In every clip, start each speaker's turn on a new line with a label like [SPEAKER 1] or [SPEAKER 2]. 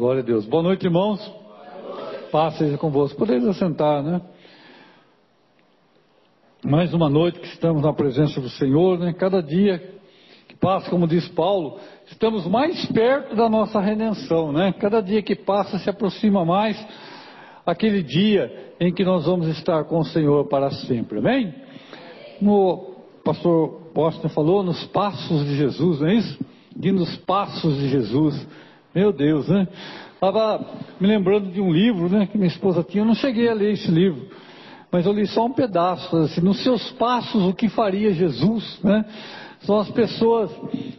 [SPEAKER 1] Glória a Deus. Boa noite, irmãos. Paz seja convosco. Podeis assentar, né? Mais uma noite que estamos na presença do Senhor, né? Cada dia que passa, como diz Paulo, estamos mais perto da nossa redenção, né? Cada dia que passa se aproxima mais aquele dia em que nós vamos estar com o Senhor para sempre. Amém? No pastor Boston falou nos passos de Jesus, não é isso? De nos passos de Jesus. Meu Deus, né? Estava me lembrando de um livro, né, que minha esposa tinha. Eu não cheguei a ler esse livro, mas eu li só um pedaço. Assim, nos seus passos, o que faria Jesus, né? São as pessoas,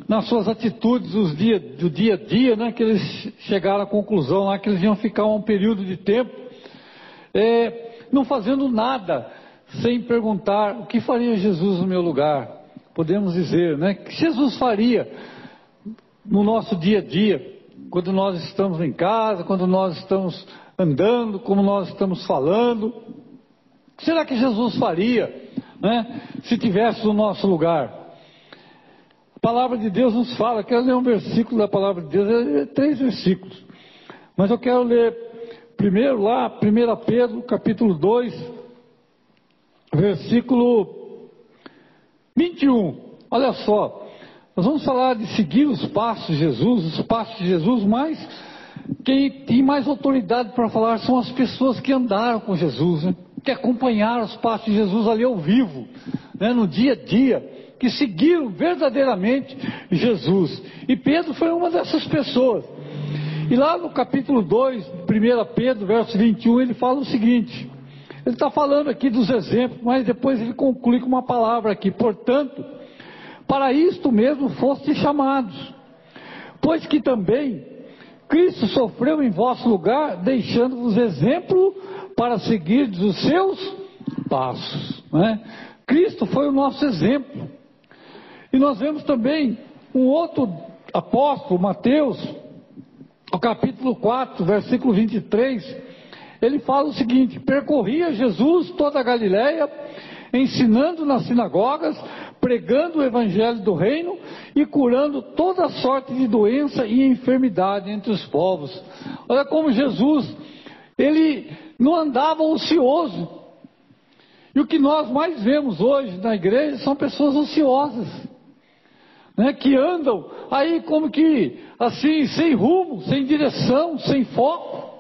[SPEAKER 1] nas suas atitudes do dia, do dia a dia, né, que eles chegaram à conclusão lá que eles iam ficar um período de tempo é, não fazendo nada, sem perguntar o que faria Jesus no meu lugar. Podemos dizer, né? O que Jesus faria no nosso dia a dia? Quando nós estamos em casa, quando nós estamos andando, como nós estamos falando. Será que Jesus faria, né, se tivesse no nosso lugar? A palavra de Deus nos fala, quero ler um versículo da palavra de Deus, é, é três versículos, mas eu quero ler primeiro lá, 1 Pedro, capítulo 2, versículo 21. Olha só, nós vamos falar de seguir os passos de Jesus, os passos de Jesus, mas quem tem mais autoridade para falar são as pessoas que andaram com Jesus, né? que acompanharam os passos de Jesus ali ao vivo, né? no dia a dia, que seguiram verdadeiramente Jesus. E Pedro foi uma dessas pessoas. E lá no capítulo 2, 1 Pedro, verso 21, ele fala o seguinte: ele está falando aqui dos exemplos, mas depois ele conclui com uma palavra aqui, portanto para isto mesmo foste chamados, pois que também Cristo sofreu em vosso lugar, deixando-vos exemplo para seguir os seus passos. Né? Cristo foi o nosso exemplo. E nós vemos também um outro apóstolo, Mateus, no capítulo 4, versículo 23, ele fala o seguinte: percorria Jesus toda a Galiléia, ensinando nas sinagogas, pregando o evangelho do reino e curando toda sorte de doença e enfermidade entre os povos. Olha como Jesus, ele não andava ocioso. E o que nós mais vemos hoje na igreja são pessoas ociosas, né, que andam aí como que assim, sem rumo, sem direção, sem foco.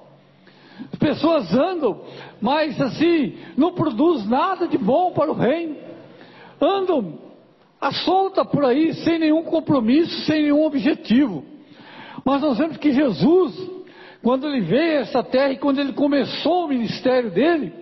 [SPEAKER 1] As pessoas andam, mas assim, não produz nada de bom para o reino. Andam a solta por aí, sem nenhum compromisso, sem nenhum objetivo. Mas nós vemos que Jesus, quando ele veio a essa terra e quando ele começou o ministério dele,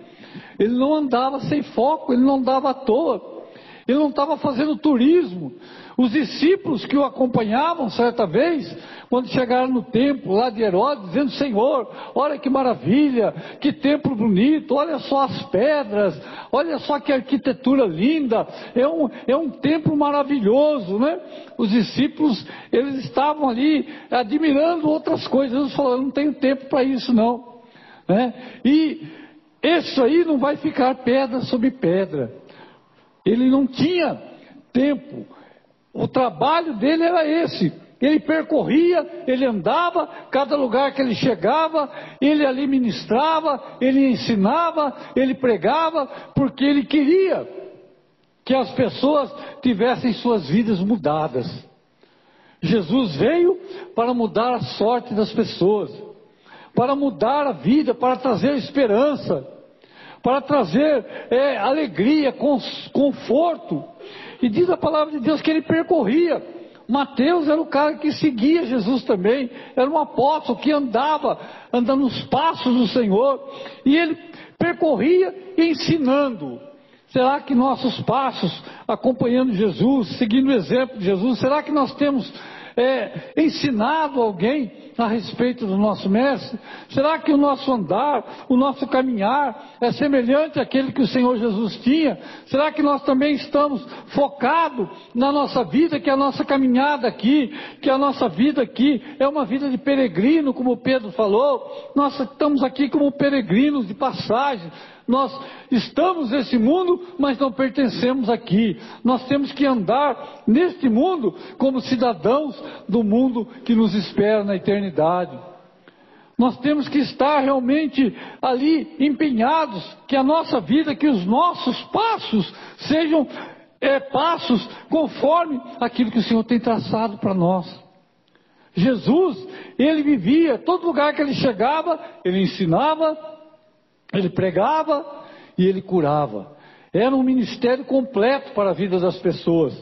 [SPEAKER 1] ele não andava sem foco, ele não andava à toa, ele não estava fazendo turismo. Os discípulos que o acompanhavam certa vez, quando chegaram no templo lá de Herodes, dizendo: Senhor, olha que maravilha, que templo bonito, olha só as pedras, olha só que arquitetura linda, é um, é um templo maravilhoso, né? Os discípulos, eles estavam ali admirando outras coisas, eles falaram: não tenho tempo para isso não, né? E isso aí não vai ficar pedra sobre pedra. Ele não tinha tempo. O trabalho dele era esse ele percorria, ele andava, cada lugar que ele chegava, ele ali ministrava, ele ensinava, ele pregava, porque ele queria que as pessoas tivessem suas vidas mudadas. Jesus veio para mudar a sorte das pessoas, para mudar a vida, para trazer esperança, para trazer é, alegria, conforto. E diz a palavra de Deus que ele percorria Mateus era o cara que seguia Jesus também, era um apóstolo que andava, andando nos passos do Senhor, e ele percorria ensinando. Será que nossos passos, acompanhando Jesus, seguindo o exemplo de Jesus, será que nós temos é, ensinado alguém a respeito do nosso mestre? Será que o nosso andar, o nosso caminhar é semelhante àquele que o Senhor Jesus tinha? Será que nós também estamos focados na nossa vida, que a nossa caminhada aqui, que a nossa vida aqui é uma vida de peregrino, como Pedro falou? Nós estamos aqui como peregrinos de passagem nós estamos nesse mundo, mas não pertencemos aqui. Nós temos que andar neste mundo como cidadãos do mundo que nos espera na eternidade. Nós temos que estar realmente ali empenhados, que a nossa vida, que os nossos passos sejam é, passos conforme aquilo que o Senhor tem traçado para nós. Jesus, ele vivia, todo lugar que ele chegava, ele ensinava, ele pregava e ele curava. Era um ministério completo para a vida das pessoas.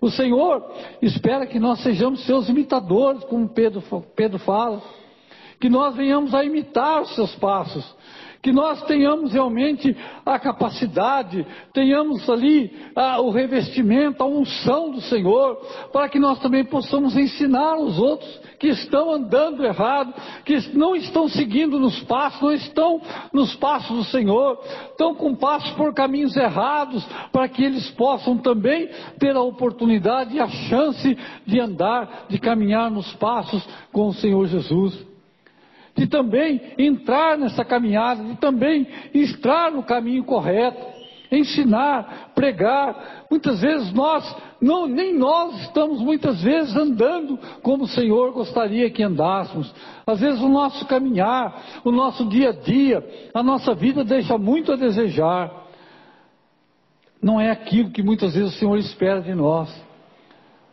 [SPEAKER 1] O Senhor espera que nós sejamos seus imitadores, como Pedro, Pedro fala, que nós venhamos a imitar os seus passos, que nós tenhamos realmente a capacidade, tenhamos ali ah, o revestimento, a unção do Senhor, para que nós também possamos ensinar os outros que estão andando errado, que não estão seguindo nos passos, não estão nos passos do Senhor, estão com passos por caminhos errados, para que eles possam também ter a oportunidade e a chance de andar, de caminhar nos passos com o Senhor Jesus de também entrar nessa caminhada, de também estar no caminho correto, ensinar, pregar. Muitas vezes nós, não, nem nós estamos muitas vezes andando como o Senhor gostaria que andássemos. Às vezes o nosso caminhar, o nosso dia a dia, a nossa vida deixa muito a desejar. Não é aquilo que muitas vezes o Senhor espera de nós.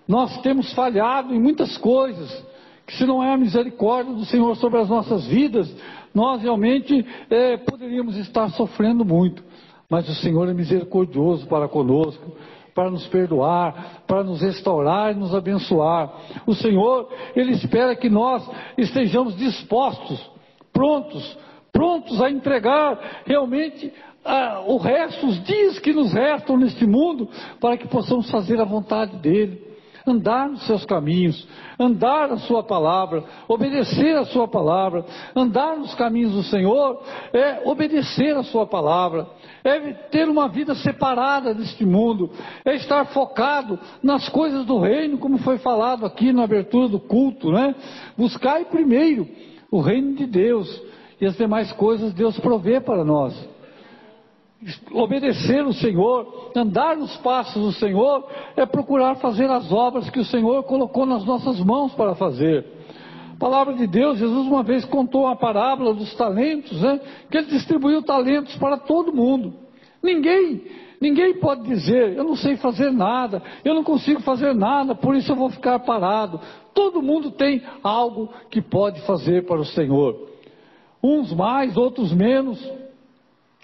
[SPEAKER 1] Nós temos falhado em muitas coisas que se não é a misericórdia do Senhor sobre as nossas vidas, nós realmente é, poderíamos estar sofrendo muito. Mas o Senhor é misericordioso para conosco, para nos perdoar, para nos restaurar e nos abençoar. O Senhor, Ele espera que nós estejamos dispostos, prontos, prontos a entregar realmente o resto, os dias que nos restam neste mundo, para que possamos fazer a vontade dEle andar nos seus caminhos, andar na sua palavra, obedecer a sua palavra, andar nos caminhos do Senhor, é obedecer a sua palavra, é ter uma vida separada deste mundo, é estar focado nas coisas do reino, como foi falado aqui na abertura do culto, né? Buscai primeiro o reino de Deus e as demais coisas Deus provê para nós obedecer o Senhor, andar nos passos do Senhor, é procurar fazer as obras que o Senhor colocou nas nossas mãos para fazer. A palavra de Deus, Jesus uma vez contou uma parábola dos talentos, né? que ele distribuiu talentos para todo mundo. Ninguém, ninguém pode dizer, eu não sei fazer nada, eu não consigo fazer nada, por isso eu vou ficar parado. Todo mundo tem algo que pode fazer para o Senhor. Uns mais, outros menos,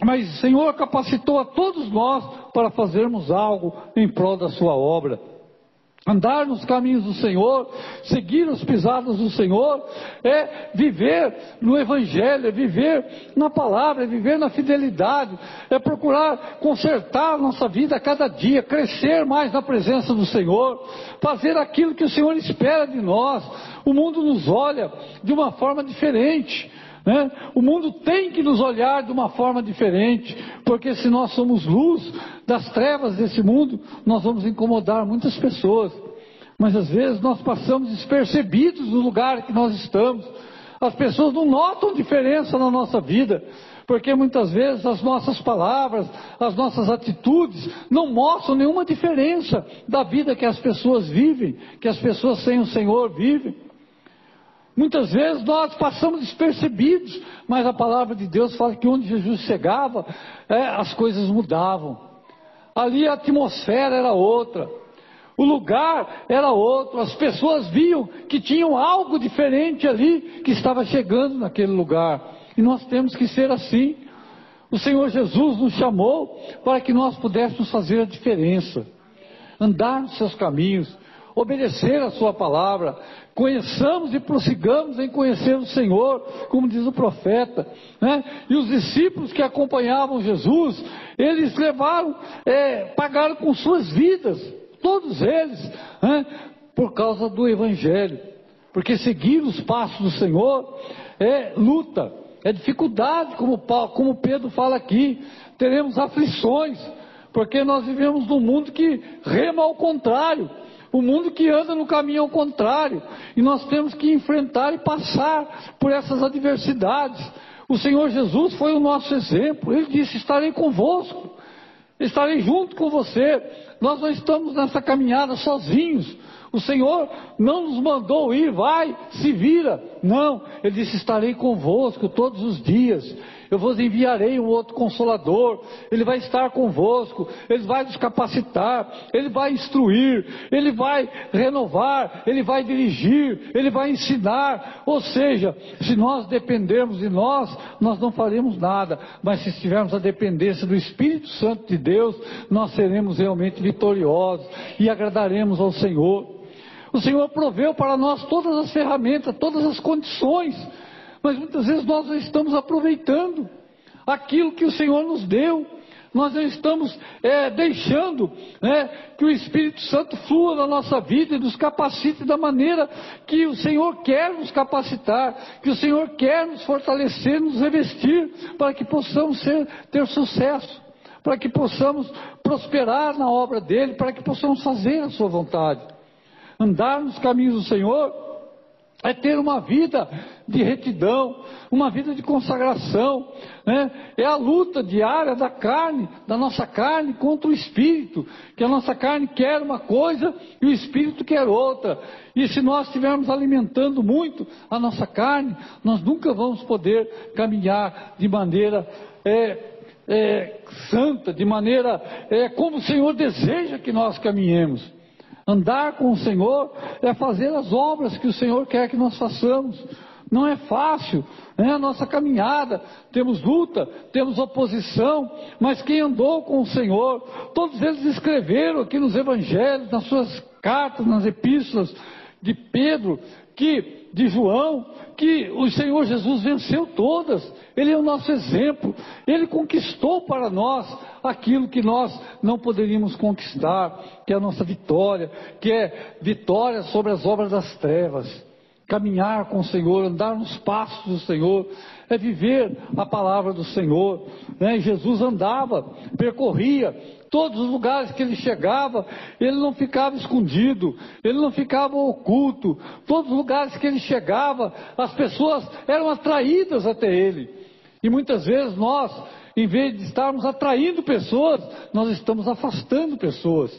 [SPEAKER 1] mas o Senhor capacitou a todos nós para fazermos algo em prol da sua obra. Andar nos caminhos do Senhor, seguir os pisados do Senhor, é viver no Evangelho, é viver na palavra, é viver na fidelidade, é procurar consertar a nossa vida a cada dia, crescer mais na presença do Senhor, fazer aquilo que o Senhor espera de nós. O mundo nos olha de uma forma diferente. Né? O mundo tem que nos olhar de uma forma diferente, porque se nós somos luz das trevas desse mundo, nós vamos incomodar muitas pessoas. Mas às vezes nós passamos despercebidos no lugar que nós estamos. As pessoas não notam diferença na nossa vida, porque muitas vezes as nossas palavras, as nossas atitudes não mostram nenhuma diferença da vida que as pessoas vivem, que as pessoas sem o Senhor vivem. Muitas vezes nós passamos despercebidos, mas a palavra de Deus fala que onde Jesus chegava, é, as coisas mudavam. Ali a atmosfera era outra, o lugar era outro, as pessoas viam que tinham algo diferente ali que estava chegando naquele lugar. E nós temos que ser assim. O Senhor Jesus nos chamou para que nós pudéssemos fazer a diferença, andar nos seus caminhos, obedecer a Sua palavra, conheçamos e prossigamos em conhecer o Senhor, como diz o profeta. Né? E os discípulos que acompanhavam Jesus, eles levaram, é, pagaram com suas vidas, todos eles, né? por causa do Evangelho. Porque seguir os passos do Senhor é luta, é dificuldade, como, como Pedro fala aqui. Teremos aflições, porque nós vivemos num mundo que rema ao contrário. O mundo que anda no caminho ao contrário. E nós temos que enfrentar e passar por essas adversidades. O Senhor Jesus foi o nosso exemplo. Ele disse: Estarei convosco, estarei junto com você nós não estamos nessa caminhada sozinhos. O Senhor não nos mandou ir, vai, se vira. Não, Ele disse: estarei convosco todos os dias. Eu vos enviarei um outro consolador, ele vai estar convosco, ele vai nos capacitar, ele vai instruir, ele vai renovar, ele vai dirigir, ele vai ensinar. Ou seja, se nós dependermos de nós, nós não faremos nada, mas se tivermos a dependência do Espírito Santo de Deus, nós seremos realmente vitoriosos e agradaremos ao Senhor. O Senhor proveu para nós todas as ferramentas, todas as condições mas muitas vezes nós não estamos aproveitando aquilo que o Senhor nos deu. Nós não estamos é, deixando né, que o Espírito Santo flua na nossa vida e nos capacite da maneira que o Senhor quer nos capacitar, que o Senhor quer nos fortalecer, nos revestir, para que possamos ser, ter sucesso, para que possamos prosperar na obra dele, para que possamos fazer a sua vontade. Andar nos caminhos do Senhor é ter uma vida de retidão, uma vida de consagração, né? é a luta diária da carne, da nossa carne contra o espírito, que a nossa carne quer uma coisa e o espírito quer outra, e se nós estivermos alimentando muito a nossa carne, nós nunca vamos poder caminhar de maneira é, é, santa, de maneira é, como o Senhor deseja que nós caminhemos. Andar com o Senhor é fazer as obras que o Senhor quer que nós façamos. Não é fácil, né? a nossa caminhada, temos luta, temos oposição, mas quem andou com o Senhor, todos eles escreveram aqui nos evangelhos, nas suas cartas, nas epístolas de Pedro, que de João, que o Senhor Jesus venceu todas. Ele é o nosso exemplo. Ele conquistou para nós aquilo que nós não poderíamos conquistar, que é a nossa vitória, que é vitória sobre as obras das trevas. Caminhar com o Senhor, andar nos passos do Senhor, é viver a palavra do Senhor. Né? Jesus andava, percorria todos os lugares que ele chegava, ele não ficava escondido, ele não ficava oculto. Todos os lugares que ele chegava, as pessoas eram atraídas até ele. E muitas vezes nós, em vez de estarmos atraindo pessoas, nós estamos afastando pessoas.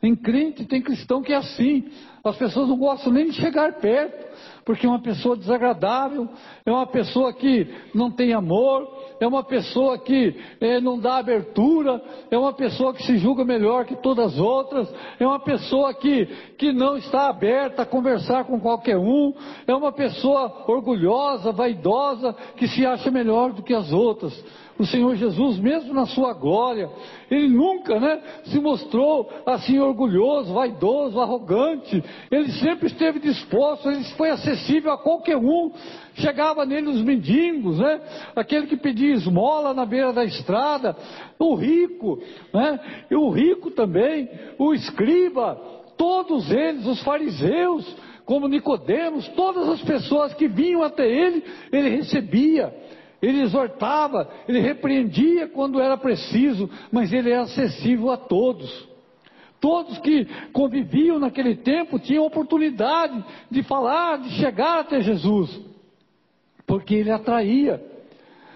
[SPEAKER 1] Tem crente, tem cristão que é assim. As pessoas não gostam nem de chegar perto porque é uma pessoa desagradável, é uma pessoa que não tem amor, é uma pessoa que é, não dá abertura, é uma pessoa que se julga melhor que todas as outras, é uma pessoa que, que não está aberta a conversar com qualquer um, é uma pessoa orgulhosa, vaidosa, que se acha melhor do que as outras o Senhor Jesus, mesmo na sua glória, ele nunca né, se mostrou assim orgulhoso, vaidoso, arrogante. Ele sempre esteve disposto, ele foi acessível a qualquer um. Chegava nele os mendigos, né, aquele que pedia esmola na beira da estrada, o rico, né, e o rico também, o escriba, todos eles, os fariseus, como Nicodemos, todas as pessoas que vinham até ele, ele recebia ele exortava, ele repreendia quando era preciso, mas ele era acessível a todos. Todos que conviviam naquele tempo tinham oportunidade de falar, de chegar até Jesus, porque ele atraía.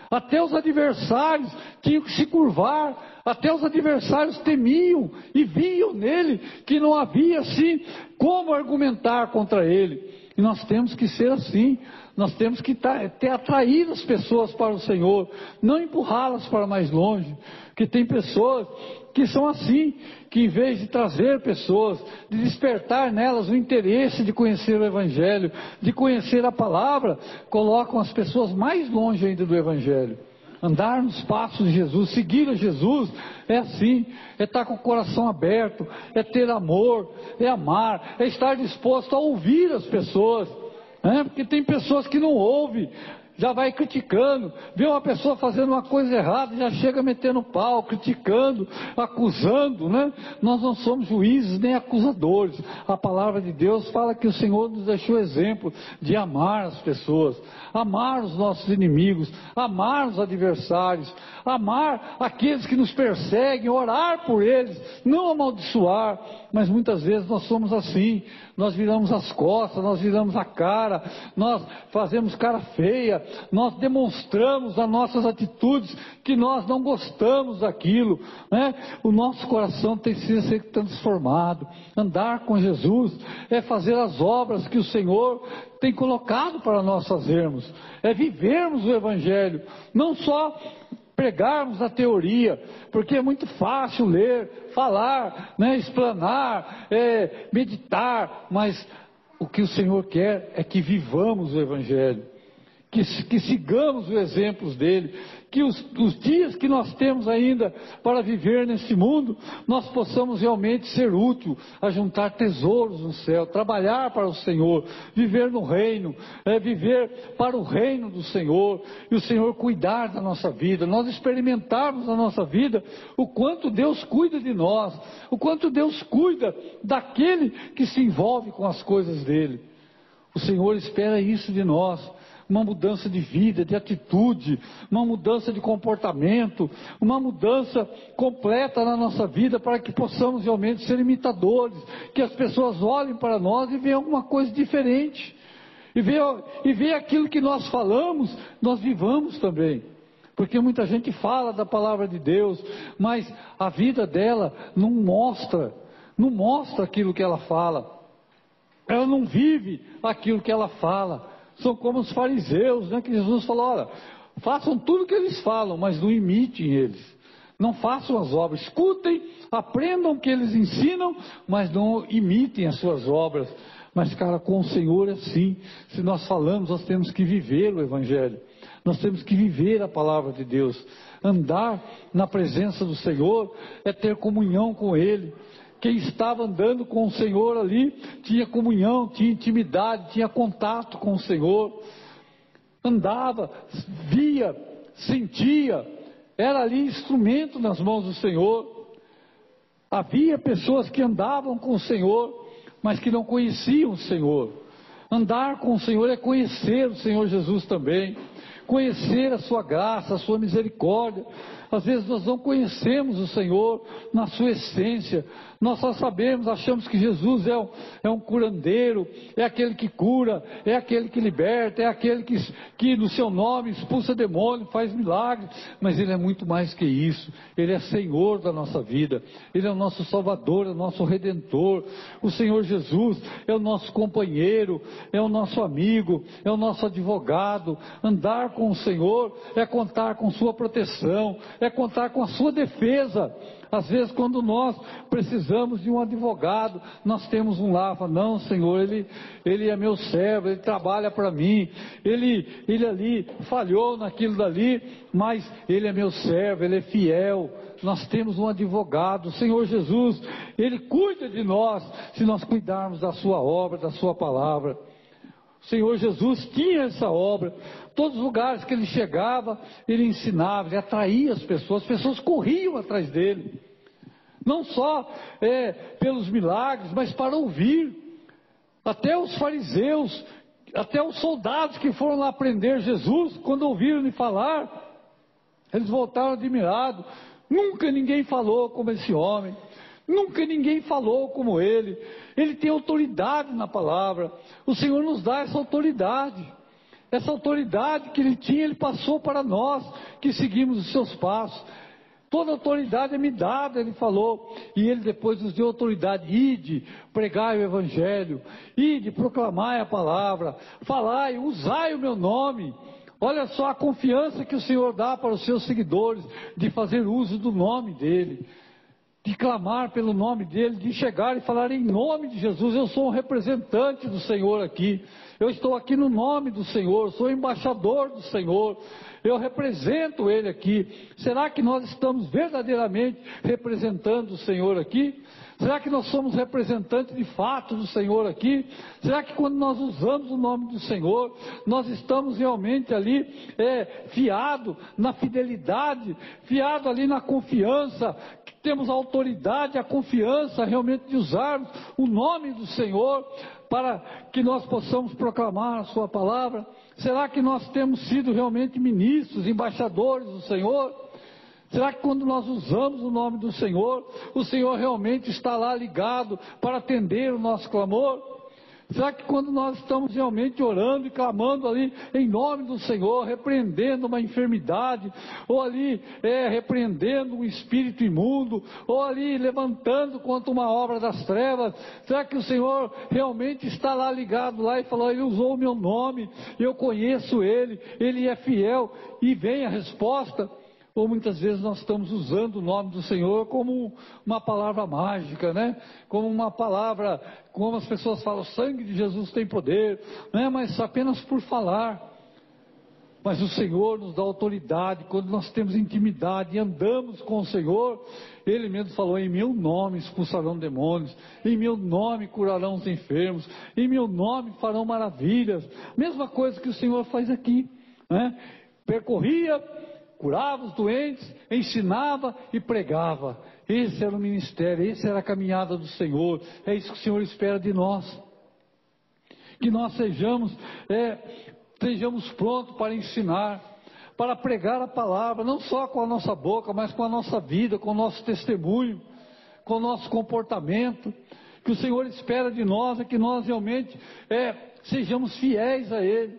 [SPEAKER 1] Até os adversários tinham que se curvar, até os adversários temiam e viam nele que não havia assim como argumentar contra ele. E nós temos que ser assim. Nós temos que ter atraído as pessoas para o Senhor, não empurrá-las para mais longe. Que tem pessoas que são assim, que em vez de trazer pessoas, de despertar nelas o interesse de conhecer o Evangelho, de conhecer a palavra, colocam as pessoas mais longe ainda do Evangelho. Andar nos passos de Jesus, seguir a Jesus, é assim, é estar com o coração aberto, é ter amor, é amar, é estar disposto a ouvir as pessoas, né? porque tem pessoas que não ouvem, já vai criticando, vê uma pessoa fazendo uma coisa errada, já chega metendo pau, criticando, acusando, né? Nós não somos juízes nem acusadores. A palavra de Deus fala que o Senhor nos deixou exemplo de amar as pessoas, amar os nossos inimigos, amar os adversários, amar aqueles que nos perseguem, orar por eles, não amaldiçoar, mas muitas vezes nós somos assim, nós viramos as costas, nós viramos a cara, nós fazemos cara feia, nós demonstramos as nossas atitudes que nós não gostamos daquilo, né? O nosso coração tem que ser transformado. Andar com Jesus é fazer as obras que o Senhor tem colocado para nós fazermos, é vivermos o Evangelho, não só pregarmos a teoria, porque é muito fácil ler, falar, né, explanar, é, meditar, mas o que o Senhor quer é que vivamos o Evangelho, que, que sigamos os exemplos dele, que os, os, dias que nós temos ainda para viver nesse mundo, nós possamos realmente ser útil a juntar tesouros no céu, trabalhar para o Senhor, viver no reino, é, viver para o reino do Senhor, e o Senhor cuidar da nossa vida, nós experimentarmos na nossa vida o quanto Deus cuida de nós, o quanto Deus cuida daquele que se envolve com as coisas dele. O Senhor espera isso de nós uma mudança de vida, de atitude, uma mudança de comportamento, uma mudança completa na nossa vida para que possamos realmente ser imitadores, que as pessoas olhem para nós e vejam alguma coisa diferente. E ver, e ver aquilo que nós falamos, nós vivamos também. Porque muita gente fala da palavra de Deus, mas a vida dela não mostra, não mostra aquilo que ela fala. Ela não vive aquilo que ela fala são como os fariseus, né? Que Jesus falou: olha, façam tudo o que eles falam, mas não imitem eles. Não façam as obras, escutem, aprendam o que eles ensinam, mas não imitem as suas obras. Mas, cara, com o Senhor é assim. Se nós falamos, nós temos que viver o Evangelho. Nós temos que viver a palavra de Deus. Andar na presença do Senhor é ter comunhão com Ele. Quem estava andando com o Senhor ali tinha comunhão, tinha intimidade, tinha contato com o Senhor. Andava, via, sentia, era ali instrumento nas mãos do Senhor. Havia pessoas que andavam com o Senhor, mas que não conheciam o Senhor. Andar com o Senhor é conhecer o Senhor Jesus também, conhecer a sua graça, a sua misericórdia. Às vezes nós não conhecemos o Senhor na sua essência, nós só sabemos, achamos que Jesus é um, é um curandeiro, é aquele que cura, é aquele que liberta, é aquele que, que no seu nome expulsa demônio, faz milagres, mas Ele é muito mais que isso. Ele é Senhor da nossa vida, Ele é o nosso Salvador, é o nosso Redentor. O Senhor Jesus é o nosso companheiro, é o nosso amigo, é o nosso advogado. Andar com o Senhor é contar com Sua proteção, é contar com a Sua defesa. Às vezes, quando nós precisamos de um advogado, nós temos um lá, fala, não, Senhor, ele, ele é meu servo, ele trabalha para mim, ele, ele ali falhou naquilo dali, mas ele é meu servo, ele é fiel. Nós temos um advogado, Senhor Jesus, ele cuida de nós se nós cuidarmos da sua obra, da sua palavra. O Senhor Jesus tinha essa obra. Todos os lugares que ele chegava, ele ensinava, ele atraía as pessoas, as pessoas corriam atrás dele. Não só é, pelos milagres, mas para ouvir. Até os fariseus, até os soldados que foram lá prender Jesus, quando ouviram ele falar, eles voltaram admirados. Nunca ninguém falou como esse homem. Nunca ninguém falou como ele. Ele tem autoridade na palavra. O Senhor nos dá essa autoridade. Essa autoridade que ele tinha, ele passou para nós que seguimos os seus passos. Toda autoridade é me dada, ele falou. E ele depois nos deu autoridade. Ide, pregai o evangelho. Ide, proclamai a palavra. Falai, usai o meu nome. Olha só a confiança que o Senhor dá para os seus seguidores de fazer uso do nome dele de clamar pelo nome dele, de chegar e falar em nome de Jesus. Eu sou um representante do Senhor aqui. Eu estou aqui no nome do Senhor, sou embaixador do Senhor. Eu represento ele aqui. Será que nós estamos verdadeiramente representando o Senhor aqui? Será que nós somos representantes de fato do Senhor aqui? Será que quando nós usamos o nome do Senhor, nós estamos realmente ali é, fiado na fidelidade, fiado ali na confiança temos a autoridade, a confiança realmente de usarmos o nome do Senhor para que nós possamos proclamar a Sua palavra? Será que nós temos sido realmente ministros, embaixadores do Senhor? Será que quando nós usamos o nome do Senhor, o Senhor realmente está lá ligado para atender o nosso clamor? Será que quando nós estamos realmente orando e clamando ali em nome do Senhor, repreendendo uma enfermidade, ou ali é, repreendendo um espírito imundo, ou ali levantando contra uma obra das trevas, será que o Senhor realmente está lá ligado lá e falou, ele usou o meu nome, eu conheço ele, ele é fiel, e vem a resposta? Ou muitas vezes nós estamos usando o nome do Senhor como uma palavra mágica, né? Como uma palavra, como as pessoas falam, o sangue de Jesus tem poder, né? Mas apenas por falar. Mas o Senhor nos dá autoridade, quando nós temos intimidade e andamos com o Senhor, Ele mesmo falou: em meu nome expulsarão demônios, em meu nome curarão os enfermos, em meu nome farão maravilhas. Mesma coisa que o Senhor faz aqui, né? Percorria curava os doentes, ensinava e pregava. Esse era o ministério, essa era a caminhada do Senhor. É isso que o Senhor espera de nós. Que nós sejamos, é, sejamos prontos para ensinar, para pregar a palavra, não só com a nossa boca, mas com a nossa vida, com o nosso testemunho, com o nosso comportamento. Que o Senhor espera de nós é que nós realmente é, sejamos fiéis a Ele.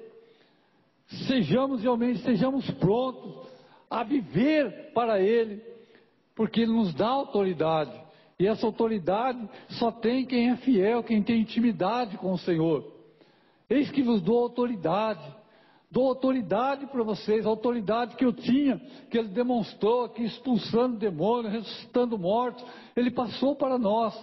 [SPEAKER 1] Sejamos realmente, sejamos prontos a viver para Ele, porque Ele nos dá autoridade. E essa autoridade só tem quem é fiel, quem tem intimidade com o Senhor. Eis que vos dou autoridade. Dou autoridade para vocês, a autoridade que eu tinha, que Ele demonstrou aqui, expulsando demônios, ressuscitando mortos, Ele passou para nós.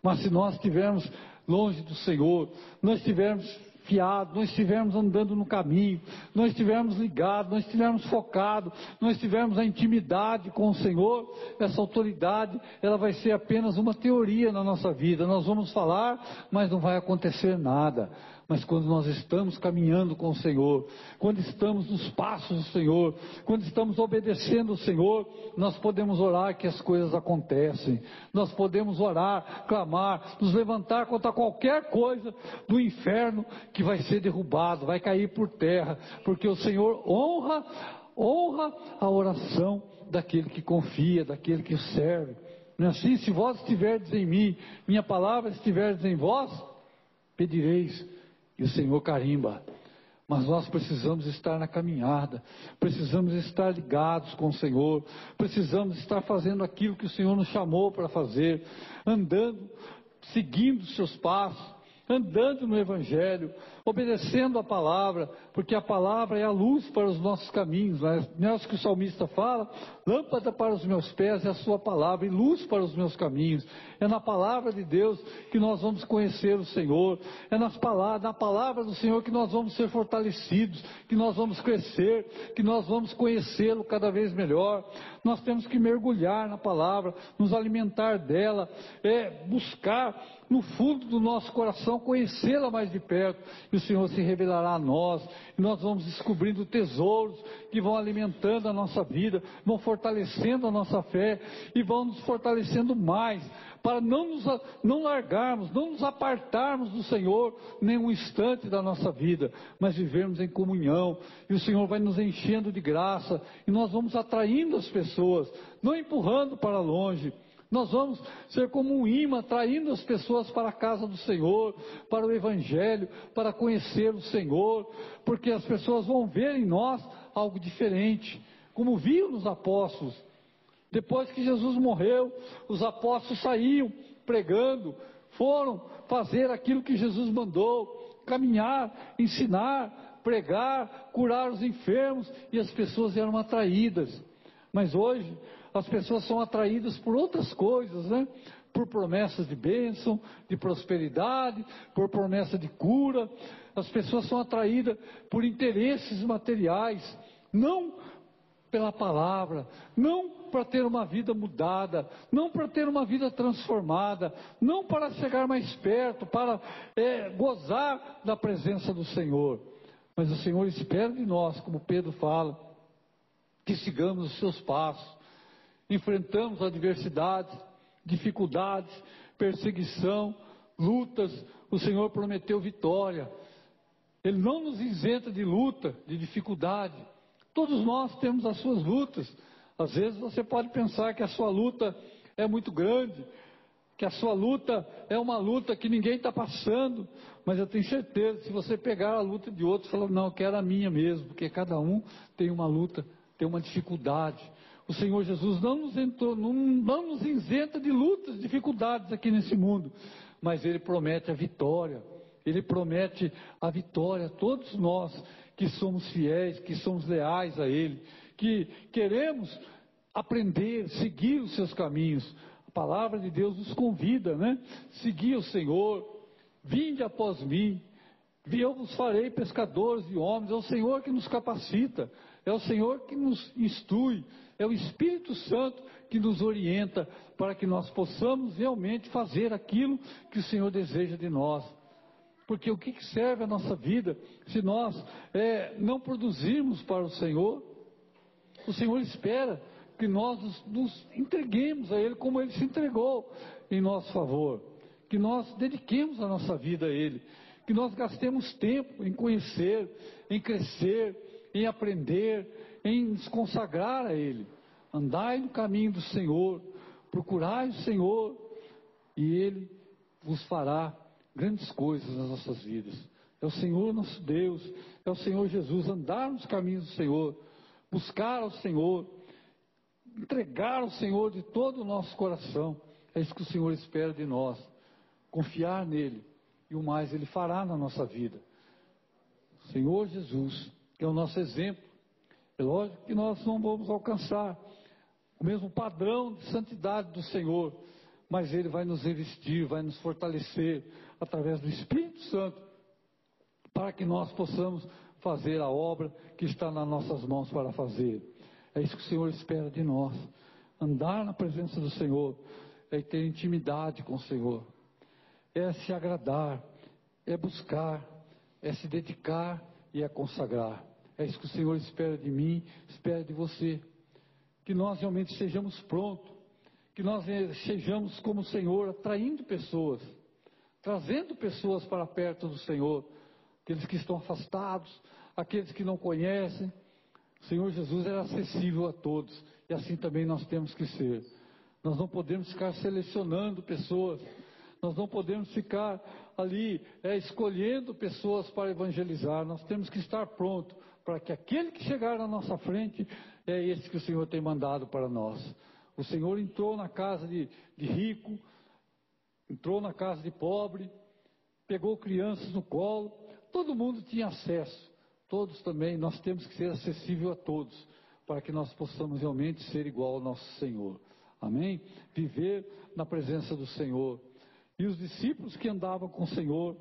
[SPEAKER 1] Mas se nós estivermos longe do Senhor, nós estivermos fiado, nós estivermos andando no caminho, nós estivermos ligados, nós estivermos focados, nós estivermos a intimidade com o Senhor, essa autoridade, ela vai ser apenas uma teoria na nossa vida. Nós vamos falar, mas não vai acontecer nada. Mas quando nós estamos caminhando com o Senhor, quando estamos nos passos do Senhor, quando estamos obedecendo o Senhor, nós podemos orar que as coisas acontecem. Nós podemos orar, clamar, nos levantar contra qualquer coisa do inferno que vai ser derrubado, vai cair por terra, porque o Senhor honra, honra a oração daquele que confia, daquele que serve. Não é assim? Se vós estiverdes em mim, minha palavra estiverdes em vós, pedireis e o Senhor carimba. Mas nós precisamos estar na caminhada, precisamos estar ligados com o Senhor, precisamos estar fazendo aquilo que o Senhor nos chamou para fazer, andando, seguindo os seus passos, andando no Evangelho, obedecendo a palavra, porque a palavra é a luz para os nossos caminhos. Não é o que o salmista fala? Lâmpada para os meus pés é a sua palavra, e luz para os meus caminhos. É na palavra de Deus que nós vamos conhecer o Senhor. É nas palavras, na palavra do Senhor que nós vamos ser fortalecidos, que nós vamos crescer, que nós vamos conhecê-lo cada vez melhor. Nós temos que mergulhar na palavra, nos alimentar dela, é, buscar no fundo do nosso coração conhecê-la mais de perto e o Senhor se revelará a nós, e nós vamos descobrindo tesouros que vão alimentando a nossa vida, vão fortalecendo a nossa fé e vão nos fortalecendo mais, para não nos não largarmos, não nos apartarmos do Senhor nenhum instante da nossa vida, mas vivermos em comunhão, e o Senhor vai nos enchendo de graça, e nós vamos atraindo as pessoas, não empurrando para longe, nós vamos ser como um imã, atraindo as pessoas para a casa do Senhor, para o Evangelho, para conhecer o Senhor, porque as pessoas vão ver em nós algo diferente, como viam nos apóstolos. Depois que Jesus morreu, os apóstolos saíam pregando, foram fazer aquilo que Jesus mandou, caminhar, ensinar, pregar, curar os enfermos, e as pessoas eram atraídas. Mas hoje as pessoas são atraídas por outras coisas, né? Por promessas de bênção, de prosperidade, por promessa de cura. As pessoas são atraídas por interesses materiais, não pela palavra, não para ter uma vida mudada, não para ter uma vida transformada, não para chegar mais perto, para é, gozar da presença do Senhor. Mas o Senhor espera de nós, como Pedro fala, que sigamos os seus passos, enfrentamos adversidades, dificuldades, perseguição, lutas, o Senhor prometeu vitória. Ele não nos isenta de luta, de dificuldade. Todos nós temos as suas lutas. Às vezes você pode pensar que a sua luta é muito grande, que a sua luta é uma luta que ninguém está passando, mas eu tenho certeza, se você pegar a luta de outros, falar, não, eu quero a minha mesmo, porque cada um tem uma luta, tem uma dificuldade. O Senhor Jesus não nos, entrou, não, não nos isenta de lutas, dificuldades aqui nesse mundo, mas Ele promete a vitória. Ele promete a vitória a todos nós que somos fiéis, que somos leais a Ele, que queremos aprender, seguir os seus caminhos. A palavra de Deus nos convida, né? Seguir o Senhor, vinde após mim, eu vos farei pescadores de homens, é o Senhor que nos capacita, é o Senhor que nos instrui, é o Espírito Santo que nos orienta para que nós possamos realmente fazer aquilo que o Senhor deseja de nós. Porque o que serve a nossa vida se nós é, não produzirmos para o Senhor? O Senhor espera que nós nos, nos entreguemos a Ele como Ele se entregou em nosso favor, que nós dediquemos a nossa vida a Ele que nós gastemos tempo em conhecer, em crescer, em aprender, em nos consagrar a Ele. Andai no caminho do Senhor, procurai o Senhor, e Ele vos fará grandes coisas nas nossas vidas. É o Senhor nosso Deus, é o Senhor Jesus, andar nos caminhos do Senhor, buscar ao Senhor, entregar ao Senhor de todo o nosso coração. É isso que o Senhor espera de nós. Confiar nele e o mais Ele fará na nossa vida. O Senhor Jesus, que é o nosso exemplo, é lógico que nós não vamos alcançar o mesmo padrão de santidade do Senhor, mas Ele vai nos revestir, vai nos fortalecer através do Espírito Santo, para que nós possamos fazer a obra que está nas nossas mãos para fazer. É isso que o Senhor espera de nós. Andar na presença do Senhor é ter intimidade com o Senhor é se agradar, é buscar, é se dedicar e é consagrar. É isso que o Senhor espera de mim, espera de você. Que nós realmente sejamos prontos, que nós sejamos como o Senhor, atraindo pessoas, trazendo pessoas para perto do Senhor, aqueles que estão afastados, aqueles que não conhecem. O Senhor Jesus era acessível a todos, e assim também nós temos que ser. Nós não podemos ficar selecionando pessoas nós não podemos ficar ali é, escolhendo pessoas para evangelizar. Nós temos que estar pronto para que aquele que chegar na nossa frente é esse que o Senhor tem mandado para nós. O Senhor entrou na casa de, de rico, entrou na casa de pobre, pegou crianças no colo, todo mundo tinha acesso. Todos também, nós temos que ser acessível a todos, para que nós possamos realmente ser igual ao nosso Senhor. Amém? Viver na presença do Senhor e os discípulos que andavam com o Senhor,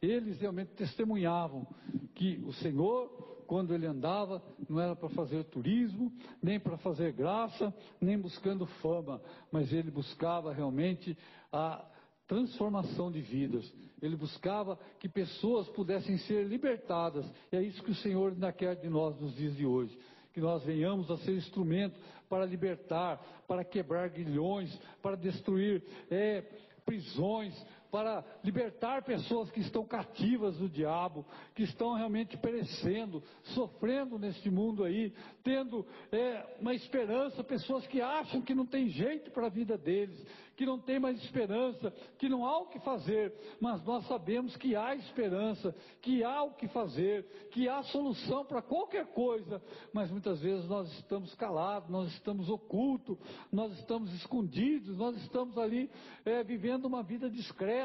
[SPEAKER 1] eles realmente testemunhavam que o Senhor, quando ele andava, não era para fazer turismo, nem para fazer graça, nem buscando fama, mas ele buscava realmente a transformação de vidas. Ele buscava que pessoas pudessem ser libertadas. E é isso que o Senhor ainda quer de nós nos dias de hoje que nós venhamos a ser instrumento para libertar, para quebrar guilhões, para destruir é, prisões, para libertar pessoas que estão cativas do diabo, que estão realmente perecendo, sofrendo neste mundo aí, tendo é, uma esperança, pessoas que acham que não tem jeito para a vida deles, que não tem mais esperança, que não há o que fazer, mas nós sabemos que há esperança, que há o que fazer, que há solução para qualquer coisa, mas muitas vezes nós estamos calados, nós estamos ocultos, nós estamos escondidos, nós estamos ali é, vivendo uma vida discreta,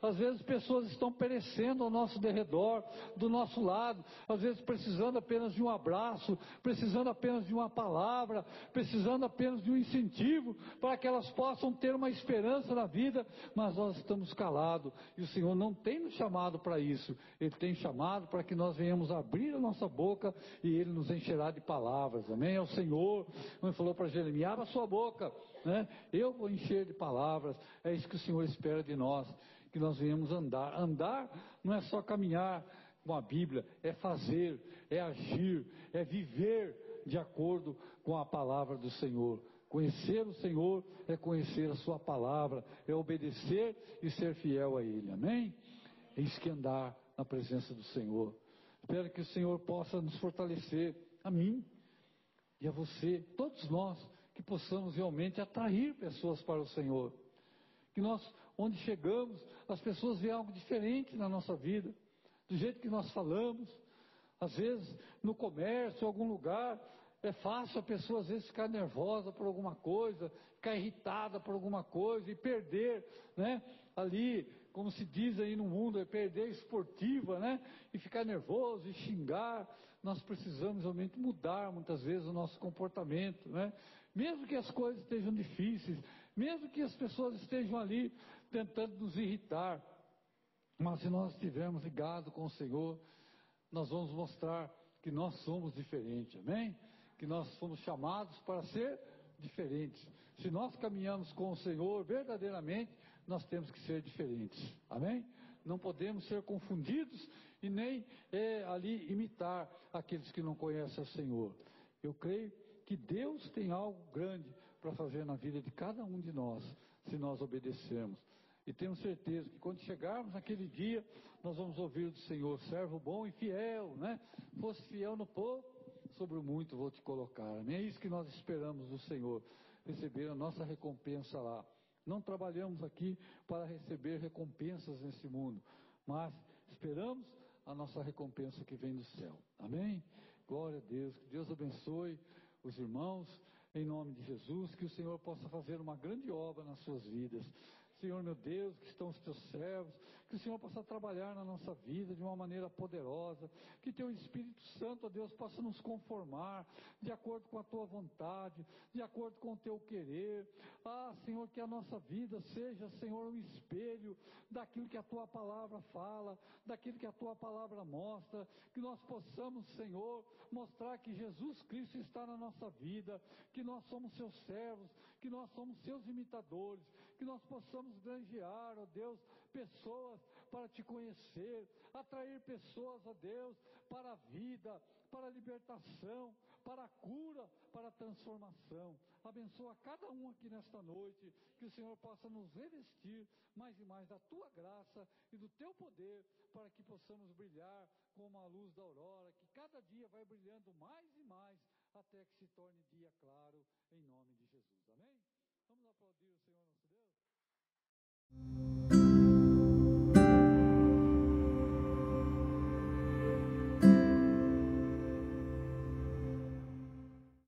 [SPEAKER 1] às vezes pessoas estão perecendo ao nosso derredor, do nosso lado, às vezes precisando apenas de um abraço, precisando apenas de uma palavra, precisando apenas de um incentivo para que elas possam ter uma esperança na vida, mas nós estamos calados e o Senhor não tem nos chamado para isso. Ele tem chamado para que nós venhamos abrir a nossa boca e Ele nos encherá de palavras. Amém? É o Senhor, como falou para Jeremias, abra sua boca, né? Eu vou encher de palavras. É isso que o Senhor espera de nós, que nós venhamos andar. Andar não é só caminhar com a Bíblia, é fazer, é agir, é viver de acordo com a palavra do Senhor. Conhecer o Senhor é conhecer a Sua palavra, é obedecer e ser fiel a Ele. Amém? É isso que andar na presença do Senhor. Espero que o Senhor possa nos fortalecer, a mim e a você, todos nós, que possamos realmente atrair pessoas para o Senhor. que nós, onde chegamos, as pessoas veem algo diferente na nossa vida, do jeito que nós falamos, às vezes no comércio, em algum lugar, é fácil a pessoa às vezes ficar nervosa por alguma coisa, ficar irritada por alguma coisa e perder, né? Ali, como se diz aí no mundo, é perder esportiva, né? E ficar nervoso e xingar. Nós precisamos realmente mudar muitas vezes o nosso comportamento, né? Mesmo que as coisas estejam difíceis, mesmo que as pessoas estejam ali tentando nos irritar, mas se nós estivermos ligados com o Senhor, nós vamos mostrar que nós somos diferentes, amém? que nós fomos chamados para ser diferentes. Se nós caminhamos com o Senhor verdadeiramente, nós temos que ser diferentes. Amém? Não podemos ser confundidos e nem é, ali imitar aqueles que não conhecem o Senhor. Eu creio que Deus tem algo grande para fazer na vida de cada um de nós, se nós obedecermos. E tenho certeza que quando chegarmos naquele dia, nós vamos ouvir do Senhor, servo bom e fiel, né? Fosse fiel no pouco, sobre o muito vou te colocar. Amém? É isso que nós esperamos do Senhor, receber a nossa recompensa lá. Não trabalhamos aqui para receber recompensas nesse mundo, mas esperamos a nossa recompensa que vem do céu. Amém? Glória a Deus, que Deus abençoe os irmãos, em nome de Jesus, que o Senhor possa fazer uma grande obra nas suas vidas. Senhor meu Deus, que estão os teus servos, que o Senhor possa trabalhar na nossa vida de uma maneira poderosa, que teu Espírito Santo, ó Deus, possa nos conformar de acordo com a tua vontade, de acordo com o teu querer. Ah, Senhor, que a nossa vida seja, Senhor, um espelho daquilo que a tua palavra fala, daquilo que a tua palavra mostra, que nós possamos, Senhor, mostrar que Jesus Cristo está na nossa vida, que nós somos seus servos, que nós somos seus imitadores, que nós possamos granjear, ó Deus, pessoas para te conhecer, atrair pessoas, ó Deus, para a vida, para a libertação, para a cura, para a transformação. Abençoa cada um aqui nesta noite, que o Senhor possa nos revestir mais e mais da tua graça e do teu poder, para que possamos brilhar como a luz da aurora, que cada dia vai brilhando mais e mais até que se torne dia claro, em nome de Jesus. Amém? Vamos aplaudir o Senhor nosso Deus?